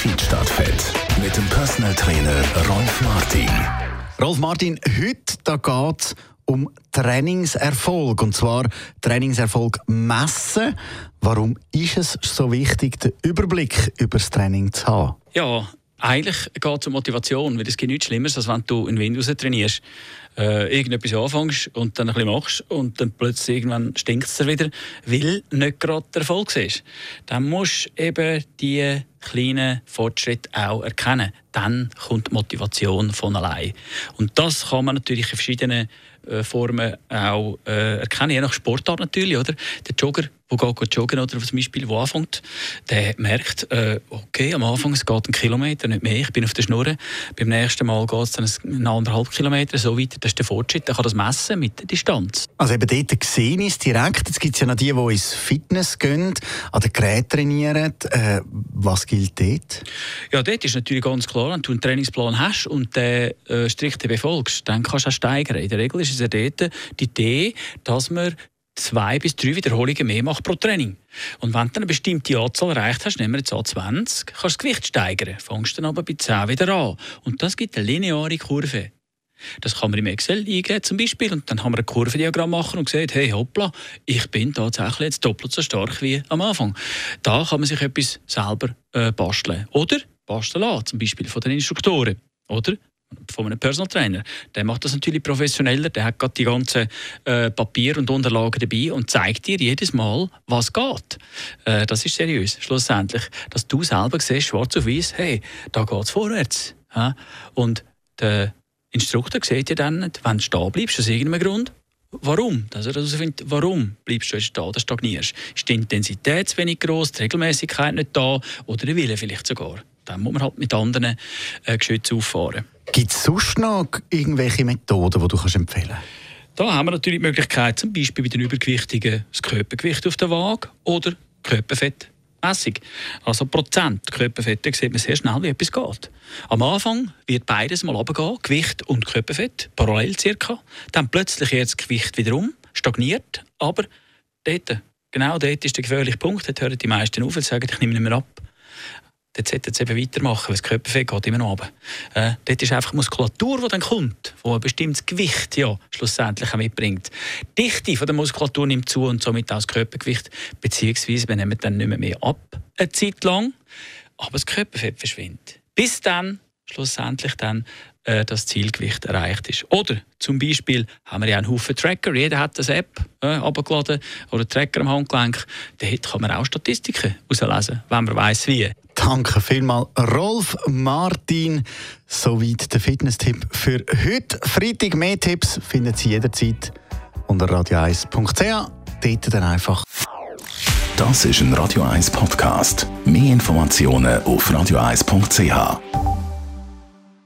Fit mit dem Personal Trainer Rolf Martin. Rolf Martin, heute da es um Trainingserfolg und zwar Trainingserfolg messen. Warum ist es so wichtig, den Überblick über das Training zu haben? Ja, eigentlich geht es um Motivation, weil es gibt nichts Schlimmeres, als wenn du in den trainierst, äh, irgendetwas anfängst und dann ein bisschen machst und dann plötzlich irgendwann stinkt es wieder, weil nicht gerade der Erfolg ist. Dann musst du eben die kleinen Fortschritte auch erkennen. Dann kommt Motivation von allein. Und das kann man natürlich in verschiedenen äh, Formen auch äh, erkennen, je nach Sportart natürlich. Oder? Der Jogger der geht joggen oder zum Beispiel, der anfängt, der merkt, äh, okay, am Anfang es geht ein Kilometer, nicht mehr, ich bin auf der Schnur. Beim nächsten Mal geht es dann einen anderthalb Kilometer, so weiter. Das ist der Fortschritt, der kann das messen mit der Distanz. Also eben dort gesehen ist direkt, jetzt gibt es ja noch die, die ins Fitness gehen, an den Geräten trainieren. Äh, was gilt dort? Ja, dort ist natürlich ganz klar, wenn du einen Trainingsplan hast und den äh, strikt befolgst, dann kannst du auch steigern. In der Regel ist es ja dort die Idee, dass man zwei bis drei Wiederholungen mehr macht pro Training. Und wenn du eine bestimmte Anzahl erreicht hast, nehmen wir jetzt an 20, kannst du das Gewicht steigern. Fängst dann aber bei 10 wieder an. Und das gibt eine lineare Kurve. Das kann man im Excel eingeben zum Beispiel und dann kann man ein Kurvendiagramm machen und sieht, hey hoppla, ich bin tatsächlich jetzt doppelt so stark wie am Anfang. Da kann man sich etwas selber äh, basteln. Oder basteln lassen, zum Beispiel von den Instruktoren. Oder von einem Personal Trainer. Der macht das natürlich professioneller, der hat gerade die ganzen äh, Papier und Unterlagen dabei und zeigt dir jedes Mal, was geht. Äh, das ist seriös, schlussendlich. Dass du selber siehst, schwarz auf weiß, hey, da geht es vorwärts. Ja? Und der Instruktor sieht dir dann, wenn du stehen bleibst, aus irgendeinem Grund, Warum? Dass er herausfindet, warum bleibst du jetzt da oder stagnierst. Ist die Intensität zu wenig groß, die Regelmäßigkeit nicht da oder der Wille vielleicht sogar? Dann muss man halt mit anderen äh, Geschützen auffahren. Gibt es sonst noch irgendwelche Methoden, die du kannst empfehlen kannst? Da haben wir natürlich die Möglichkeit, zum Beispiel bei den Übergewichtigen das Körpergewicht auf der Waage oder Körperfett. Messung. Also Prozent Körperfett, da sieht man sehr schnell, wie etwas geht. Am Anfang wird beides mal runtergehen, Gewicht und Körperfett, parallel circa. Dann plötzlich jetzt das Gewicht wieder um, stagniert, aber dort, genau dort ist der gefährliche Punkt, dort hören die meisten auf und sagen, ich nehme nicht mehr ab eben weitermachen, weil das Körperfett geht immer noch runter. Äh, dort ist einfach Muskulatur, die dann kommt, die ein bestimmtes Gewicht ja, schlussendlich auch mitbringt. Die Dichte von der Muskulatur nimmt zu und somit auch das Körpergewicht, beziehungsweise wir nehmen dann nicht mehr, mehr ab, eine Zeit lang, aber das Körperfett verschwindet. Bis dann, schlussendlich dann, äh, das Zielgewicht erreicht ist. Oder zum Beispiel haben wir ja einen Haufen Tracker, jeder hat eine App äh, oder einen Tracker am Handgelenk. Dort kann man auch Statistiken herauslesen, wenn man weiß wie. Danke vielmals, Rolf Martin. Soweit der Fitness-Tipp für heute. Freitag mehr Tipps finden Sie jederzeit unter radio1.ch. Dort dann einfach. Das ist ein Radio 1 Podcast. Mehr Informationen auf radio1.ch.